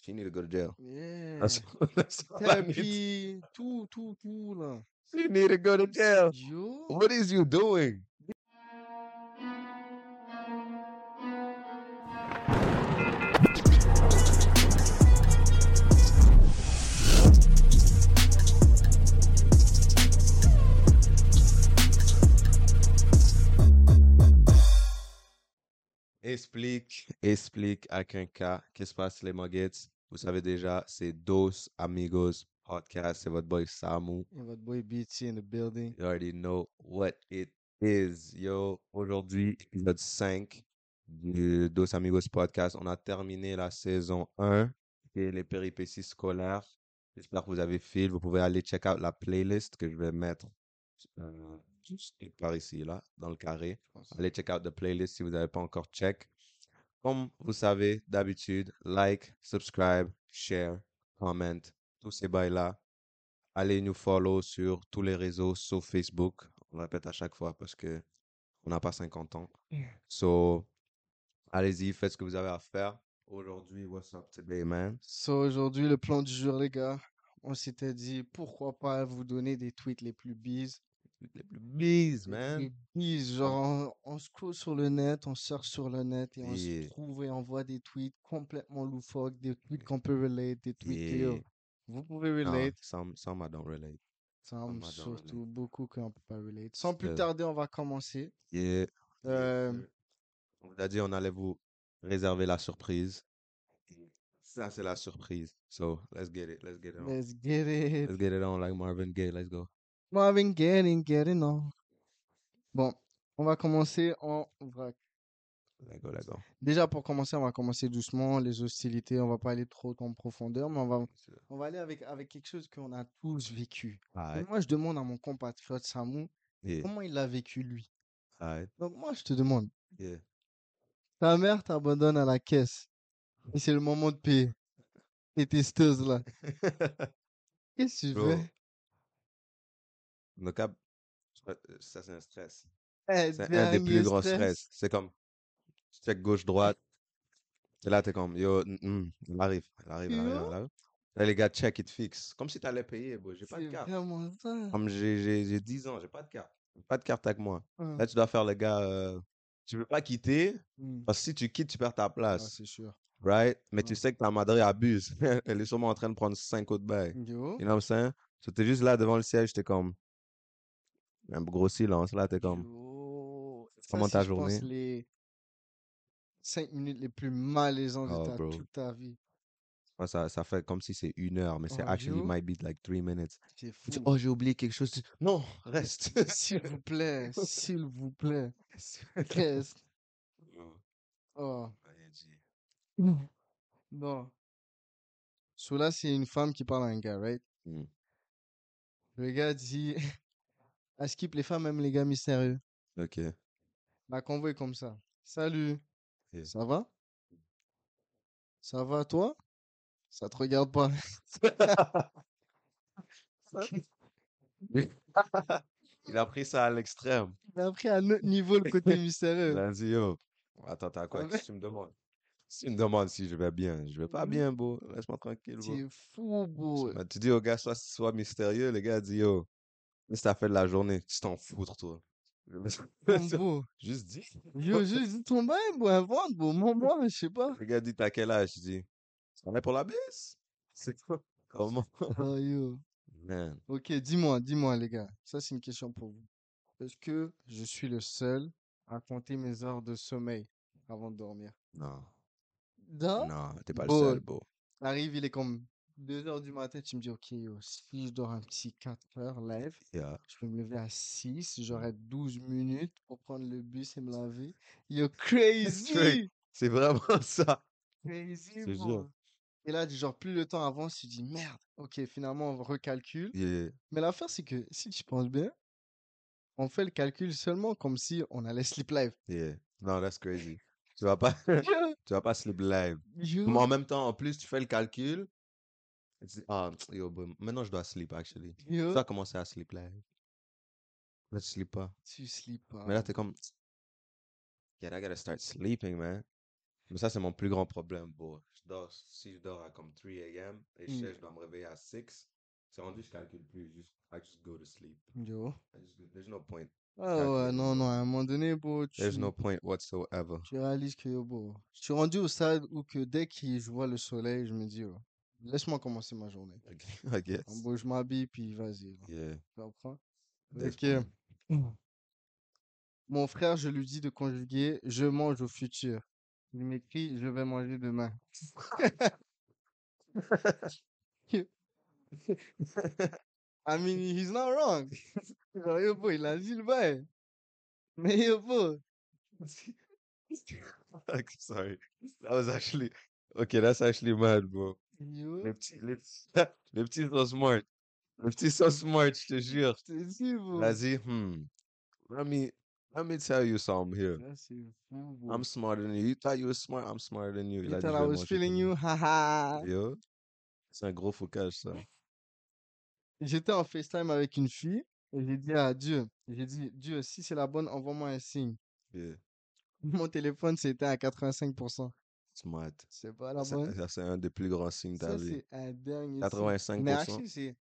She need to go to jail. Yeah. That's, that's all I need. Tout, tout, tout. She need to go to jail. Yo. What is you doing? Explique, explique avec un K. Qu'est-ce qui se passe, les Muggets? Vous savez déjà, c'est Dos Amigos Podcast. C'est votre boy Samu. Et votre boy BT in the building. You already know what it is. Yo, aujourd'hui, épisode 5 du Dos Amigos Podcast. On a terminé la saison 1 et les péripéties scolaires. J'espère que vous avez fil. Vous pouvez aller check out la playlist que je vais mettre euh, quelque part ici, là, dans le carré. Allez check out the playlist si vous n'avez pas encore check. Comme vous savez, d'habitude, like, subscribe, share, comment, tous ces bails-là. Allez nous follow sur tous les réseaux sauf Facebook. On le répète à chaque fois parce que on n'a pas 50 ans. So, allez-y, faites ce que vous avez à faire. Aujourd'hui, what's up today, man? So, aujourd'hui, le plan du jour, les gars. On s'était dit, pourquoi pas vous donner des tweets les plus bises. Les plus bises, Les man. bises. Genre, on, on scroll sur le net, on cherche sur le net et on Yeah. se trouve et on voit des tweets complètement loufoques, des tweets qu'on peut relate, des tweets que, Yeah. vous pouvez Non, relate. some, some I don't relate. Some, I don't surtout, relate. beaucoup qu'on peut pas relate. Sans plus tarder, on va commencer. Yeah. Euh, On vous a dit on allait vous réserver la surprise. Ça, c'est la surprise. So, let's get it. Let's get it on. let's get it. Let's get it on like Marvin Gaye. Let's go. Marvin getting, getting on. Bon, on va commencer en vrac. Déjà, pour commencer, on va commencer doucement. Les hostilités, on va pas aller trop en profondeur, mais on va, on va aller avec, avec quelque chose qu'on a tous vécu. Alright. moi, je demande à mon compatriote Samu, Yeah. comment il l'a vécu lui? Alright. Donc, moi, je te demande, Yeah. ta mère t'abandonne à la caisse et c'est le moment de payer. Et testeuse là. Qu'est-ce que tu fais? Le cap, euh, ça, c'est un stress. Eh, C'est un des dingue, plus gros stress. stress. C'est comme, tu check gauche-droite. Et là, t'es comme, yo, mm, mm, elle arrive, elle arrive, elle arrive, Yo. elle arrive. Là, les gars, check, ils te fixent. Comme si t'allais payer, bro. J'ai pas de carte. ça. Comme j'ai j'ai- j'ai 10 ans, j'ai pas de carte. Pas de carte avec moi. Hein. Là, tu dois faire le gars. euh, tu veux pas quitter, Hmm. parce que si tu quittes, tu perds ta place. c'est sûr. right? Mais tu sais que ta madre abuse. Elle est sûrement en train de prendre 5 autres bails. Yo. You know what I'm saying? So, t'es juste là devant le siège, t'es comme. Un gros silence. Là, t'es comme. Yo. Ça, Comment ta je pense, journée? les 5 minutes les plus malaisantes Oh, de ta, bro. toute ta vie. Ouais, ça, ça fait comme si c'est une heure, mais c'est Oh, actually yo. might be like 3 minutes. Fou. oh, j'ai oublié quelque chose. Non, reste. S'il vous plaît, s'il vous plaît. Reste. Oh. Rien dit. Non. So là, c'est une femme qui parle à un gars, right? Hmm. Le gars dit, à skip, les femmes aiment les gars mystérieux. Ok. La convo est comme ça. Salut. Yeah. Ça va? Ça va, toi? Ça te regarde pas. Il a pris ça à l'extrême. Il a pris à un autre niveau le côté mystérieux. dit, yo, attends, t'as quoi? Ah? Qu'est-ce que tu me demandes? Si tu me demandes si je vais bien, je vais pas Mhm. bien, beau. Laisse-moi tranquille, beau. C'est fou, beau. Tu dis au gars, sois, sois mystérieux. Le gars dit, yo, qu'est-ce que t'as fait de la journée? Tu t'en foutres, toi. Juste dis. Yo, juste dis ton bail, beau, invente, beau. Moi, moi, je sais pas. Le gars dit, t'as quel âge? Je dis, on est pour la baisse? C'est quoi? Comment? Oh, yo. Man. Ok, dis-moi, dis-moi, les gars. Ça, c'est une question pour vous. Est-ce que je suis le seul à compter mes heures de sommeil avant de dormir? Non. Non? Non, t'es pas le seul, beau. Arrive, il est comme 2 heures du matin, tu me dis, ok, yo, si je dors un petit 4 heures live, Yeah. je peux me lever à 6, j'aurai 12 minutes pour prendre le bus et me laver. Yo, crazy! C'est vraiment ça. Crazy, jure. Et là, genre, plus le temps avance, tu dis, merde, ok, finalement, on recalcule. Yeah. Mais l'affaire, c'est que si tu penses bien, on fait le calcul seulement comme si on allait sleep live. Yeah. Non, that's crazy. Tu vas pas, tu vas pas sleep live. Mais en même temps, en plus, tu fais le calcul. Tu ah, yo, maintenant je dois sleep, actually. Tu Yo, dois commencer à sleep live. Là, tu sleep pas. tu sleep pas. Mais là, t'es comme, yeah, I gotta start sleeping, man. Mais ça, c'est mon plus grand problème, bro. Je dors, si je dors à comme 3 a.m. et je Mm. sais je dois me réveiller à 6, c'est rendu, je calcule plus. Juste, I just go to sleep. Yo. I just go- there's no point. Ah calculer ouais, non, non, à un moment donné, bro, tu, There's no point whatsoever. tu réalises que, yo, bro, je suis rendu au stade où que dès que je vois le soleil, je me dis, oh, laisse-moi commencer ma journée. I guess. gros, je m'habille, puis vas-y. là. Yeah. Tu comprends? That's Ok. Mon frère, je lui dis de conjuguer je mange au futur. Il m'écrit je vais manger demain. I mean, he's not wrong. Genre, yo, bro, il a dit le bail. Mais yo, bro, Sorry. That was actually okay. That's actually mad, bro. Yo, Les petits, les les petits sont smart. Les petits sont smart, je te jure. je te dis, bro. Vas-y, hmm. Let me let me tell you something here. Ça, c'est fou, bro. I'm smarter than you. You thought you were smart. I'm smarter than you. Il You a dit, thought je I vais was manger feeling you, haha. Yo, c'est un gros focage, ça. J'étais en FaceTime avec une fille et j'ai dit à Dieu, j'ai dit, Dieu, si c'est la bonne, envoie-moi un signe. Yeah, Mon téléphone, c'était à 85%. Smart. C'est pas la Ça, bonne. ça, c'est un des plus grands signes de ta Ça, vie. c'est un signe. 85%. Mais actually, c'est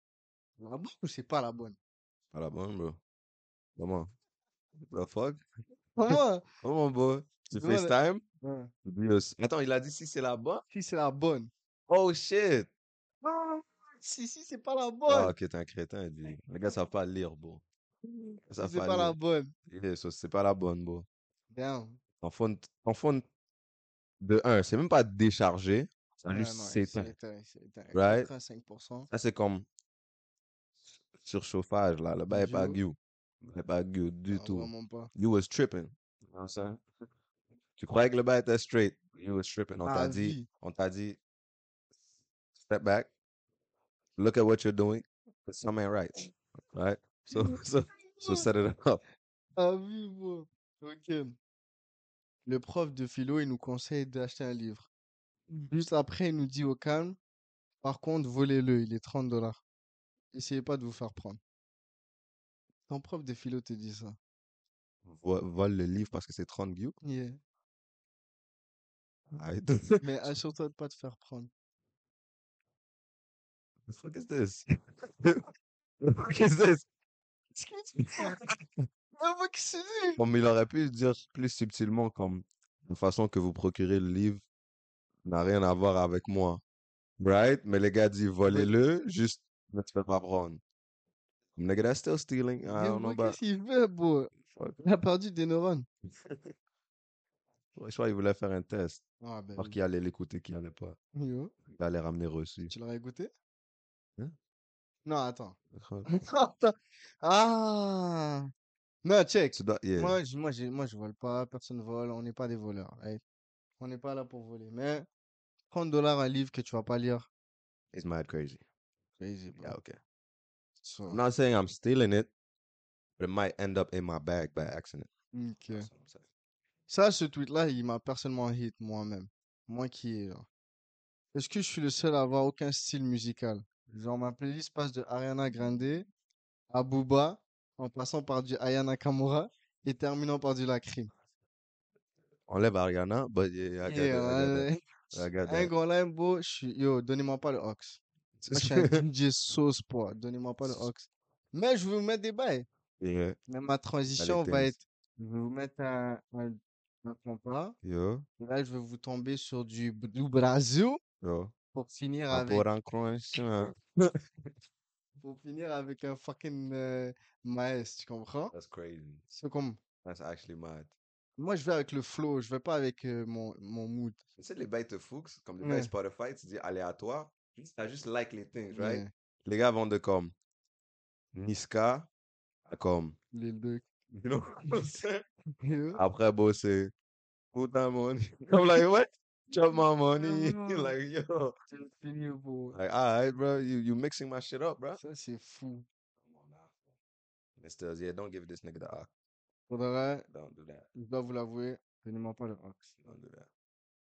la bonne ou c'est pas la bonne? Pas la bonne, bro. Comment? The fuck? Vraiment, Comment, bro? Tu le- FaceTime? ouais. Attends, il a dit si c'est la bonne? si c'est la bonne. Oh shit! Ah, Si, si, c'est pas la Ah, bonne. ok, t'es un crétin, lui. Les gars savent pas lire, bro. Savent c'est pas pas la bonne. Yeah, so c'est pas la bonne, bro. Damn. Phone, de un, c'est même pas déchargé. Ça juste s'éteint. Right? 85%. Ça, c'est comme surchauffage, là. Le bail est pas good. Le pas good du Non, tout. vraiment pas. You was tripping. Tu croyais que le bail était straight? You was tripping. On t'a dit, on t'a dit, step back. Look at what you're doing. Something ain't right. Right? So, so, so set it up. Ah oui. Ok. Le prof de philo, il nous conseille d'acheter un livre. Juste après, il nous dit au calme, par contre, volez-le, il est 30 dollars. Essayez pas de vous faire prendre. Ton prof de philo te dit ça. Vo- Vole le livre parce que c'est 30 views. Yeah. Arrête. Mais assure-toi de pas te faire prendre. Fuck is this? Ah, moi, que c'est? Bon, mais il aurait pu dire plus subtilement comme la façon que vous procurez le livre n'a rien à voir avec moi. Right? Mais le gars dit volez-le, juste ne te fais pas prendre. Nigga, that's still stealing. I Mais don't know moi, about. qu'est-ce qu'il fait, bro? Il a perdu des neurones. Je crois qu'il voulait faire un test. Ah, ben Alors oui. qui allait l'écouter, qui allait pas. Yo. Il allait ramener reçu. Tu l'aurais goûté? Hein? Non, attends. Attends. Ah! Non, check. Tu dois, yeah. Moi, je, moi, j'ai- moi, je vole pas, personne vole, on n'est pas des voleurs. right? On n'est pas là pour voler. Mais 30 dollars un livre que tu vas pas lire, It's mad crazy. crazy, bro. Yeah, okay. So, I'm not saying I'm stealing it, but it might end up in my bag by accident. ok. That's what I'm saying. Ça, ce tweet-là, il m'a personnellement hit moi-même. Moi qui est. Est-ce que je suis le seul à avoir aucun style musical? Genre, ma playlist passe de Ariana Grande à Booba, en passant par du Aya Nakamura et terminant par du Lacrim. Enlève Ariana, Un line, bro, je suis. Yo, donnez-moi pas le Ox. Moi, je suis un DJ sauce, poids. Donnez-moi pas le Ox. Mais je vais vous mettre des bails. Yeah, Mais ma transition va things. être. Je vais vous mettre un, un, un compas. yo, Et là, je vais vous tomber sur du, du Brasil yo. pour finir avec, pour un croissant. pour finir avec un fucking euh, tu comprends? That's crazy. C'est comme. That's actually mad. Moi, je vais avec le flow, je vais pas avec euh, mon, mon mood. Tu sais, les bails te foutent, comme les Ouais. bails Spotify, tu dis aléatoire, t'as juste like les things, right? Yeah, Les gars vont de comme Niska comme, Lil Duc. you know. Après, bon, c'est put that money. I'm like, what? Chop my money. Like, yo. Like, all right, bro, you, you mixing my shit up, bro. Ça, c'est fou. Mr. Yeah, don't give this nigga the ox. Faudrait, Don't do that. je dois vous l'avouer, donnez-moi pas le Ox. Don't do that.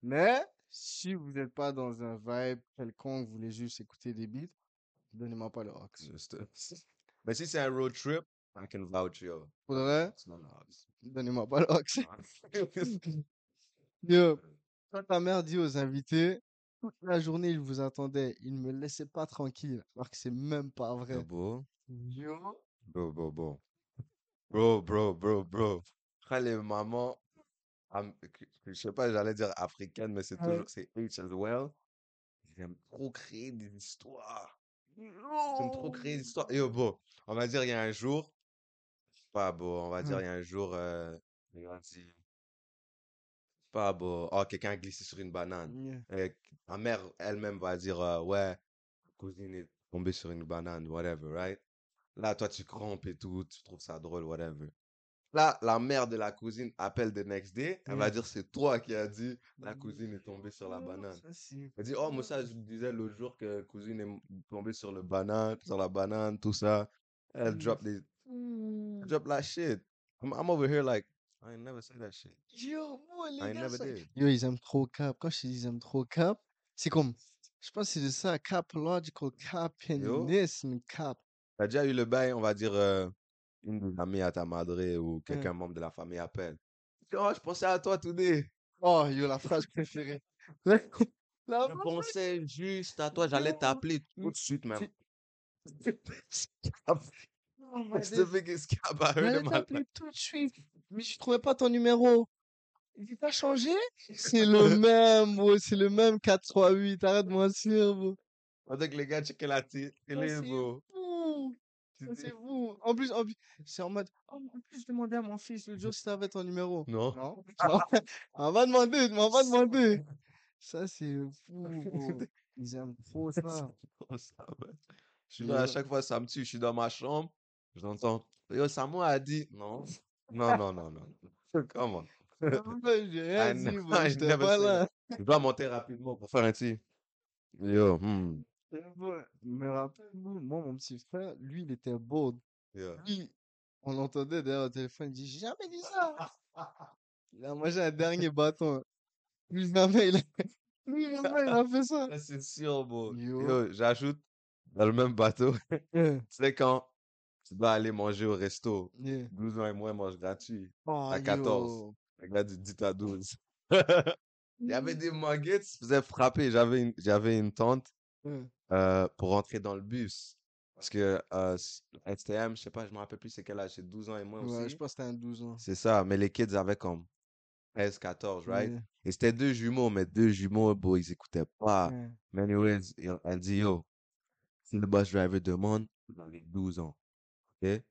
Mais, si vous n'êtes pas dans un vibe quelconque, vous voulez juste écouter des beats, donnez-moi pas le Ox. Just, Mais si c'est un road trip, I can vouch, yo. Faudrait, It's not the ox. donnez-moi pas le Ox. Yo. Quand ta mère dit aux invités, toute la journée, ils vous attendaient. Ils ne me laissaient pas tranquille. Alors que c'est même pas Yo, vrai. bro. Yo. Bro, bro, bro. Bro, bro, bro, bro. Les mamans, am- que- que je sais pas, j'allais dire africaines, mais c'est Ouais. toujours, c'est H as well. Aiment trop créer des histoires. Aiment trop créer des histoires. Yo, bro, on va dire, il y a un jour, pas beau, on va dire, il y a un jour, euh, pas beau, oh, quelqu'un a glissé sur une banane. Yeah. Et ta mère elle-même va dire, euh, ouais, cousine est tombée sur une banane, whatever, right? Là, toi, tu crampes et tout, tu trouves ça drôle, whatever. Là, la mère de la cousine appelle the next day, elle va dire, c'est toi qui as dit, la cousine est tombée sur la banane. Ça, c'est Elle dit, oh, moi, ça, je disais l'autre jour que cousine est tombée sur le banane, sur la banane, tout ça. Elle Mm. drop des, elle drop la shit. I'm, I'm over here like, I never said that shit. Yo, moi, les I gars, never ça- did. Yo, ils aiment trop Cap. Quand je te dis ils aiment trop Cap, c'est comme, je pense que c'est de ça, Cap logical, Cap. T'as déjà eu le bail, on va dire, euh, une des amies à ta madre ou quelqu'un membre de la famille appelle. Oh, je pensais à toi today. Oh, yo, la phrase préférée. La Je phrase pensais juste à toi, j'allais t'appeler tout de suite même. Oh my It's the days. biggest scab I heard J'allais in my life. t'appeler tout de suite, mais je trouvais pas ton numéro. Il dit, t'as changé? C'est le même, bro, c'est le même 438, arrête de mentir, bro. On dirait que les gars checkaient la télé, c'est bro. c'est fou. En plus, en plus, c'est en mode, oh, en plus, je demandais à mon fils le jour si t'avais ton numéro. Non. Non. On va demander, on va demander. Ça, c'est fou, bro. Ils aiment trop ça. Je suis là, à chaque fois, ça me tue. Je suis dans ma chambre, j'entends. Yo, Samoa a dit. Non. Non, non, non, non. Comment? J'ai rien I dit, ne- bro. I J'étais never pas said là. Je dois monter rapidement pour faire un tir. Yo, hmm. Je me rappelle, moi, moi, mon petit frère, lui, il était bold. Yo. Lui, on l'entendait derrière le téléphone, il dit, j'ai jamais dit ça. Il a mangé un dernier bâton. Plus jamais, il a, plus jamais, il a fait ça. Ça, C'est sûr, bro. Yo. Yo, j'ajoute dans le même bateau. Yeah, Tu sais, quand tu dois aller manger au resto, yeah. 12 ans et moins mangent gratuit. Oh, À 14. yo. Le gars dit 10 à 12. Il y avait des muggets, ils se faisaient frapper. J'avais une, j'avais une tante Yeah. euh, pour rentrer dans le bus. Parce que euh, STM, je sais pas, je me rappelle plus c'est quel âge, c'est 12 ans et moins Ouais, aussi. je pense que c'était un 12 ans. C'est ça, mais les kids avaient comme 13, 14, right? Yeah, Et c'était deux jumeaux, mais deux jumeaux, bon, ils écoutaient pas. yeah. Mais anyways, elle dit, yo, si le bus driver demande, dans les 12 ans, ok?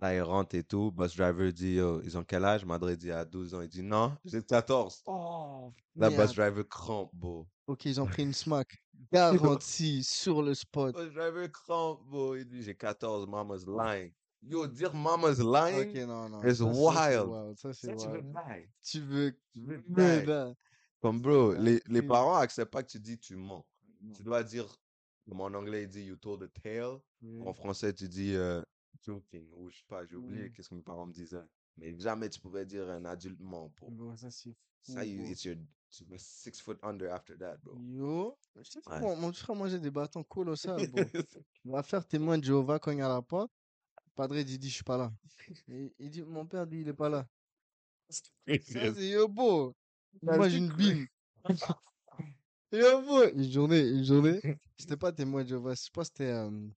Là, il rentre et tout, bus driver dit, yo, ils ont quel âge? Madre dit, à 12 ans. Il dit, non, j'ai 14. Oh, Là, bus driver crampe, bro. Ok, ils ont pris une smack. Garantie, sur le spot. Bus driver crampe, bro. Il dit, j'ai 14, mama's lying. Yo, dire mama's lying, Ok, non, non. It's ça, ça, c'est wild. Ça, c'est ça, tu veux wild. die. Tu veux Tu veux Comme, bro, les, les parents acceptent pas que tu dis tu mens. Tu dois dire, comme en anglais, il dit you told a tale. En français, tu dis euh, joking, ou je sais pas, j'ai oublié qu'est-ce que mes parents me disaient. Mais jamais tu pouvais dire un adulte ment, bro. Bon, ça, c'est fou, Ça, you, bro. it's your, tu six foot under after that, bro. Yo, je sais pas, Ouais. mon, frère mangeait des bâtons colossales, bro. Il va faire témoin de Jéhovah quand il y a la porte. Padre dit, dit, je suis pas là. Et, il dit, mon père dit, il est pas là. Ça, c'est yo, beau. Il mange une bine. yo, beau. Une journée, une journée. C'était pas témoin de Jéhovah, je pense que c'était. euh,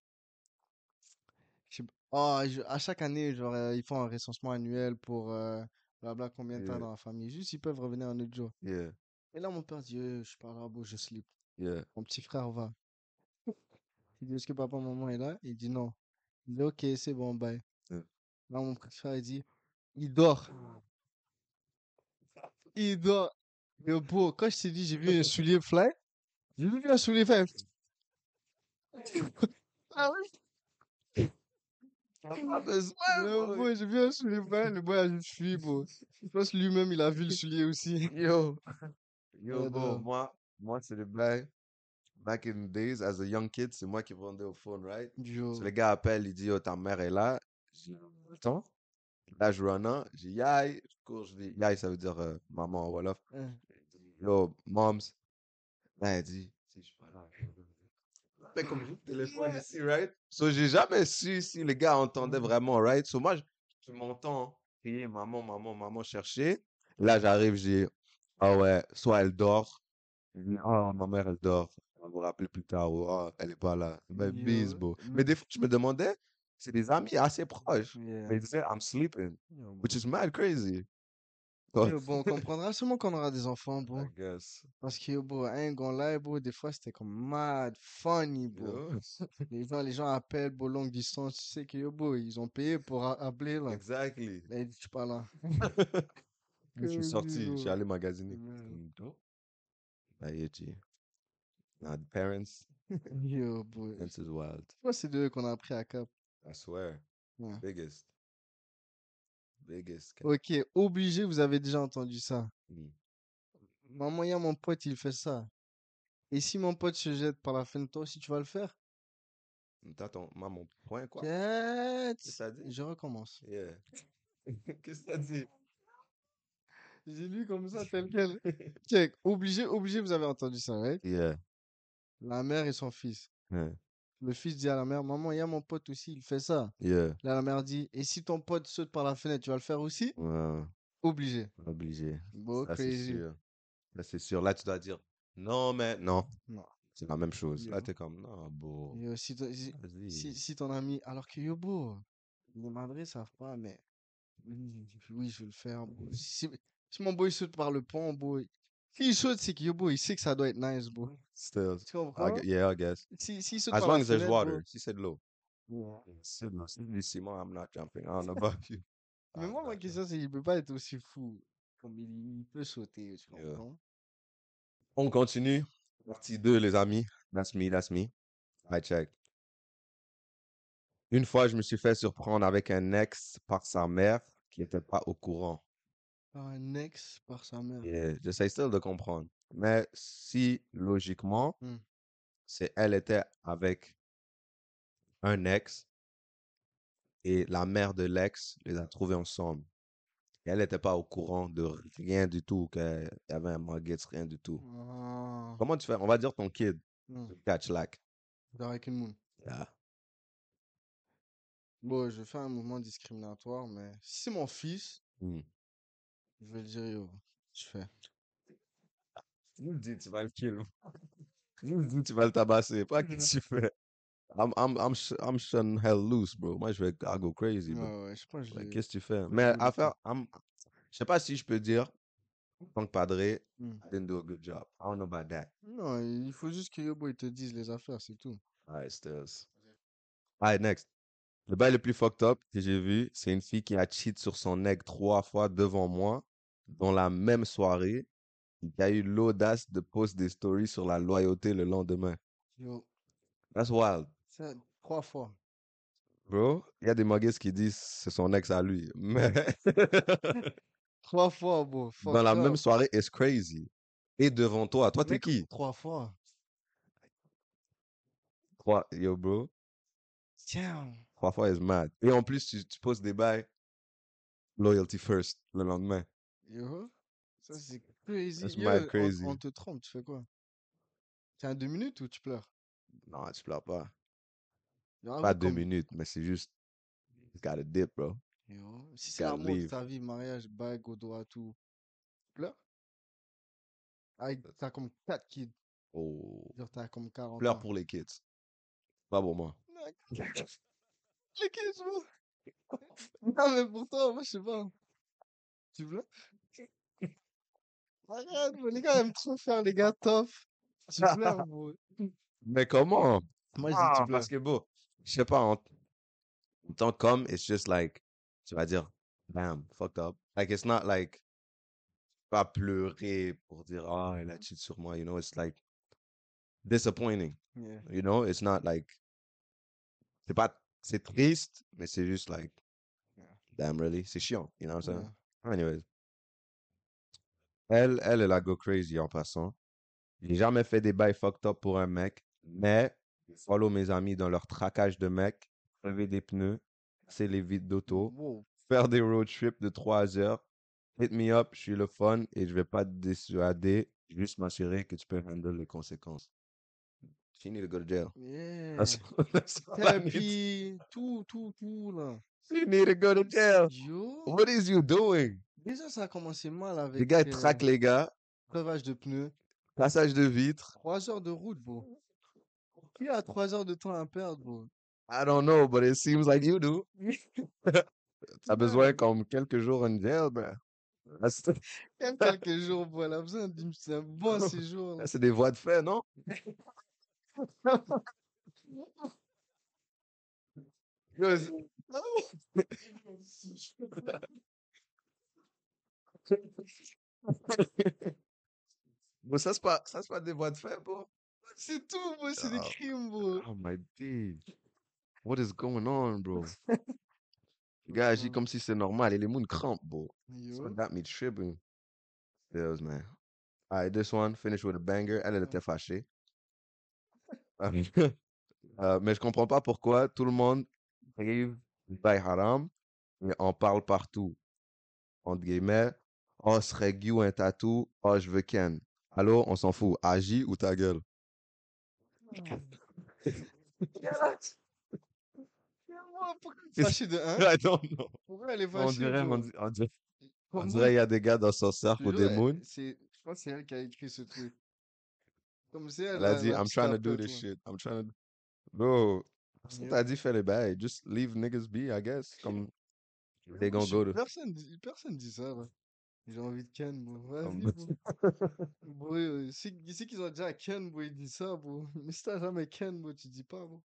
je- à chaque année, genre, euh, ils font un recensement annuel pour euh, blabla combien de temps Yeah. dans la famille. Juste, ils peuvent revenir un autre jour. Yeah, Et là, mon père dit, Eh, je suis pas là, beau, je sleep. yeah. Mon petit frère va. Il dit, est-ce que papa, maman est là? Il dit non. Il dit, ok, c'est bon, bye. Là, mon petit frère, il dit, il dort. Il dort. Et beau, quand je t'ai dit, j'ai vu un soulier fly, j'ai vu un soulier fly. Ah oui? Pas besoin, Le beau, j'ai vu un soulier fly, le boy a juste fui, beau. Je pense lui-même, il a vu le soulier aussi. Yo, yo, non. moi, moi, c'est le bail. Back in the days, as a young kid, c'est moi qui vendais au phone, right? Yo. So, le gars appelle, il dit, yo, ta mère est là. Je attends. Là, je run. Je dis, yai. Je cours, je dis, yai, ça veut dire euh, maman en Wolof. Yo, moms. Là, elle dit, si je suis pas là. Comme le téléphone ici, right? So, j'ai jamais su si le gars entendait Mhm. vraiment, right? So, moi, je, je m'entends crier maman, maman, maman, chercher. Là, j'arrive, j'ai Ah ouais, soit elle dort. Ah, ma mère, elle dort. On va vous rappeler plus tard. Ou, Ah, elle est pas là. Bis, Yo, bro. mais- Mais des fois, je me demandais, c'est des amis assez proches. Yeah. Mais ils disaient, I'm sleeping. Which is mad crazy. Yo, bon, on comprendra seulement quand on aura des enfants, bro. I guess. Parce que, bro, ain't gonna lie, bro, des fois, c'était comme mad funny, bro. Les gens, les gens appellent, bro, longue distance. Tu sais que, yo, bro, ils ont payé pour appeler, là. Exactly. Là, disent, je suis pas là. Je suis sorti, je suis allé magasiner. Ouais. Comme, oh. Bah. Nah, the parents, Yo, bro. this is wild. Que c'est d'eux qu'on a appris à Cap? I swear. Ouais. Biggest. Ok, obligé, vous avez déjà entendu ça. Mm. Maman, il y a mon pote, il fait ça. Et si mon pote se jette par la fenêtre, toi aussi, tu vas le faire? T'as ton maman point quoi? Qu'est-ce que dit? Je recommence. Yeah. Qu'est-ce que ça dit? J'ai lu comme ça, tel quel. Check. Obligé, obligé, vous avez entendu ça, right? Yeah. La mère et son fils. Yeah. Le fils dit à la mère, maman, il y a mon pote aussi, il fait ça. Yeah. Là, la mère dit, et si ton pote saute par la fenêtre, tu vas le faire aussi? Ouais, Obligé. obligé. Bon, Ça, c'est sûr. Là, c'est sûr. Là, tu dois dire non, mais non. Non. C'est la même chose. Là, Yo. t'es comme non, bon. Yo, si, ton- si, si, si ton ami, alors que yo, bro, les madres savent pas, mais oui, oui, je vais le faire. Si, si mon boy saute par le pont, boy, s'il saute, c'est que yo, bro, il sait que ça doit être nice, bro. Still. Tu I comprends? gu- yeah, I guess. Si, s'il saute As par la long as there's fenêtre, water. bro, Si c'est de l'eau. Si de l'eau. Si du ciment, I'm not jumping. I don't know about you. Mais moi, ma question, c'est qu'il peut pas être aussi fou. Comme il, il peut sauter, tu Yeah. comprends? On continue. Partie 2, les amis. That's me, that's me. I check. Une fois, je me suis fait surprendre avec un ex par sa mère qui n'était pas au courant. Par un ex, par sa mère. Et j'essaie still de comprendre. Mais si, logiquement, Hmm. c'est elle était avec un ex et la mère de l'ex les a trouvés ensemble. Et elle n'était pas au courant de rien du tout, qu'il y avait un Muggets, rien du tout. Ah, Comment tu fais? On va dire ton kid, hmm. catch like. Dark and Moon. Yeah. Bon, je faire un mouvement discriminatoire, mais si c'est mon fils, Hmm. Je vais le dire, yo, je fais. Nous dis, tu vas le kill. Nous dis, tu vas le tabasser. Pas que tu fais. I'm, I'm, I'm, I'm shutting hell loose, bro. Moi, je vais I go crazy, bro. Ouais, ouais, je pense que je Like, l'ai- Qu'est-ce que tu fais? Mais à faire, I'm- je sais pas si je peux dire, en tant que padre, Hmm. I didn't do a good job. I don't know about that. Non, il faut juste que Yobo il te dise les affaires, c'est tout. Alright, Stills. Alright, next. Le bail le plus fucked up que j'ai vu, c'est une fille qui a cheat sur son egg trois fois devant moi, dans la même soirée, qui a eu l'audace de poster des stories sur la loyauté le lendemain. Yo, That's wild. ça, trois fois. Bro, il y a des muggets qui disent c'est son ex à lui. Mais Trois fois, bro. dans la même soirée, it's crazy. Et devant toi, toi, t'es qui? Trois fois. Trois, yo, bro. Tiens. Trois fois is mad. Et en plus, tu, tu poses des bails loyalty first le lendemain. Yo, ça c'est crazy. That's Yo, mad on- crazy. On, te trompe, tu fais quoi? Tiens, deux minutes ou tu pleures? Non, tu pleures pas. Pas deux comme- minutes, mais c'est juste. It's got a dip, bro. Yo, si c'est gotta l'amour de ta vie, mariage, bague au doigt, tout. Tu pleures? Ah, t'as comme quatre kids. Oh. T'as comme 40 Pleure ans. pour les kids. Pas pour moi. Les kids, bro. Non, mais pour toi, moi, je sais pas. Tu pleures? Arrête, bro, les gars aiment trop faire les gars tough. Tu pleures, bro. Mais comment? Moi, je dis Ah, tu pleures. parce que bon, je sais pas, en, en tant qu'homme, it's just like, tu vas dire, damn, fucked up. Like, it's not like, pas pleurer pour dire, ah, elle a cheat sur moi, you know, it's like, disappointing, Yeah. you know, it's not like, c'est pas, c'est triste, mais c'est juste like, Yeah. damn, really, c'est chiant, you know what I'm saying? Ouais. Anyways. Elle, elle, elle a go crazy en passant. J'ai jamais fait des bails fucked up pour un mec, mais je follow mes amis dans leur traquage de mecs, crever des pneus, casser les vitres d'auto, Wow. faire des road trips de 3 heures. Hit me up, je suis le fun et je vais pas te dissuader, juste m'assurer que tu peux handle les conséquences. She need to go to jail. Yeah. That's, that's. Thérapie, tout, tout, tout, là. She need to go to jail. Yo. What is you doing? Déjà, ça a commencé mal avec. Les gars, ils traquent les gars, crevage de pneus, Passage de vitre. 3 heures de route, bro. Qui a 3 heures de temps à perdre, bro? I don't know, but it seems like you do. T'as besoin comme quelques jours en jail, bro. Même quelques jours, bro. Elle a besoin d'une c'est un bon séjour, c'est des voies de fait, non? Bon, ça, c'est pas, ça, c'est pas des voies de fait, bro. C'est tout, bro. C'est des Ah. crimes, bro. Oh my days. What is going on, bro? Le gars agit comme si c'est normal. Et les mounes crampent, bro. So Yo. that me tripping. Stills, man. Alright, this one, finish with a banger. Elle, elle était fâchée. Euh, mais je comprends pas pourquoi tout le monde arrive by haram, mais on parle partout. Entre guillemets, oh, serait Guy ou un tatou, oh, je veux Ken. Allô, on s'en fout. Agis ou ta gueule? Pourquoi de. Pourquoi elle est On dirait, on di- on dirait, on Pour dirait il y a des gars dans son cercle moi, pour je pense que c'est elle qui a écrit ce truc. Comme si elle Elle a dit, I'm trying to do this shit. I'm trying to. Bro, ça Yo. t'a dit, fais les bails. Just leave niggas be, I guess. Comme, they gonna go to. Personne, personne dit ça, là. J'ai envie de Ken, bro. Vas-y, bro. Bro, euh, c'est c'est qu'ils ont déjà Ken, bro, ils disent ça, bro. Mais si t'as jamais Ken, bro, tu dis pas, bro.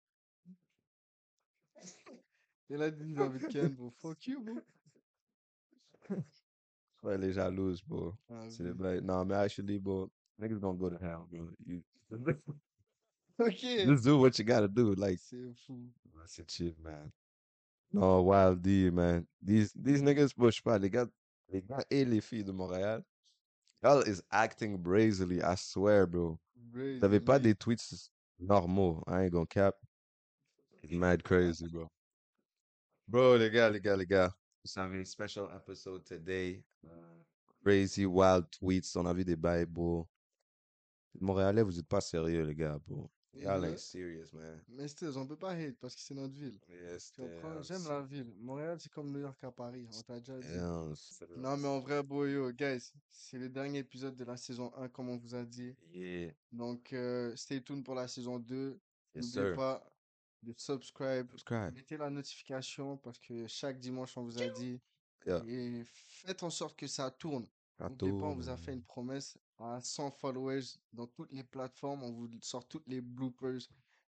Elle a dit j'ai envie de Ken, bro. Fuck you, bro. Ouais, elle est jalouse, bro. Ah, C'est les oui. bails. Non, mais actually, bro, niggas gonna go to hell, bro. You... Ok. Just do what you gotta do. Like, C'est fou. c'est chill, man. No, Wild D, man. These, these niggas, bro, je sais pas, les gars, les gars et les filles de Montréal, y'all is acting brazily, I swear, bro. Avez pas des tweets normaux. I ain't gonna cap? It's mad crazy, bro. Bro, les gars, les gars, les gars. Vous savez, special episode today. Crazy, wild tweets. On a vu des bails, bro. Montréalais, vous êtes pas sérieux, les gars, bro. Y'all ain't serious, man. Mais Stills, on peut pas hate parce que c'est notre ville. Yes, Tu comprends? damn, J'aime la ville. Montréal, c'est comme New York à Paris. On t'a déjà dit. Non, mais en vrai, bro, yo, guys, c'est le dernier épisode de la saison 1, comme on vous a dit. Yeah, Donc, euh, stay tuned pour la saison 2. yes, N'oubliez pas de subscribe. Subscribe. Mettez la notification parce que chaque dimanche, on vous a dit. Yeah. Et faites en sorte que ça tourne. Pas, on tout, vous a fait une promesse à 100 followers dans toutes les plateformes. On vous sort toutes les bloopers,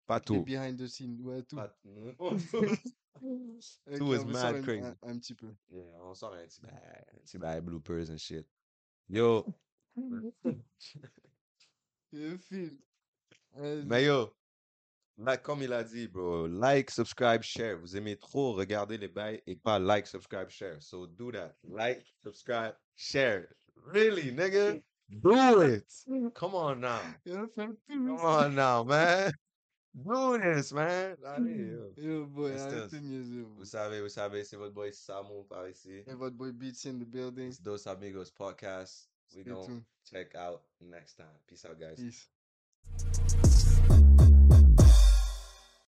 Pas toutes les tout. behind the scenes. Ouais, tout. Pas tout is mad sort un- crazy. Un, un petit peu. Yeah, on sort un petit bail, un petit bail bloopers and shit. Yo, mais yo, là, comme il a dit, bro, like, subscribe, share. Vous aimez trop regarder les bails et pas like, subscribe, share. So do that. Like, subscribe, share. Really, nigga? Do it. Mm. Come on now. Il va faire plus. Come on now, man. Do this, man. Mm. Allez, yo. Yo, boy, Mais arrêtez Stills, de uh, niaiser, Vous bro. savez, vous savez, c'est votre boy Samu par ici. Et votre boy Beats in the building. It's Dos Amigos podcast. We Stay gonna tuned. check out next time. Peace out, guys. Peace.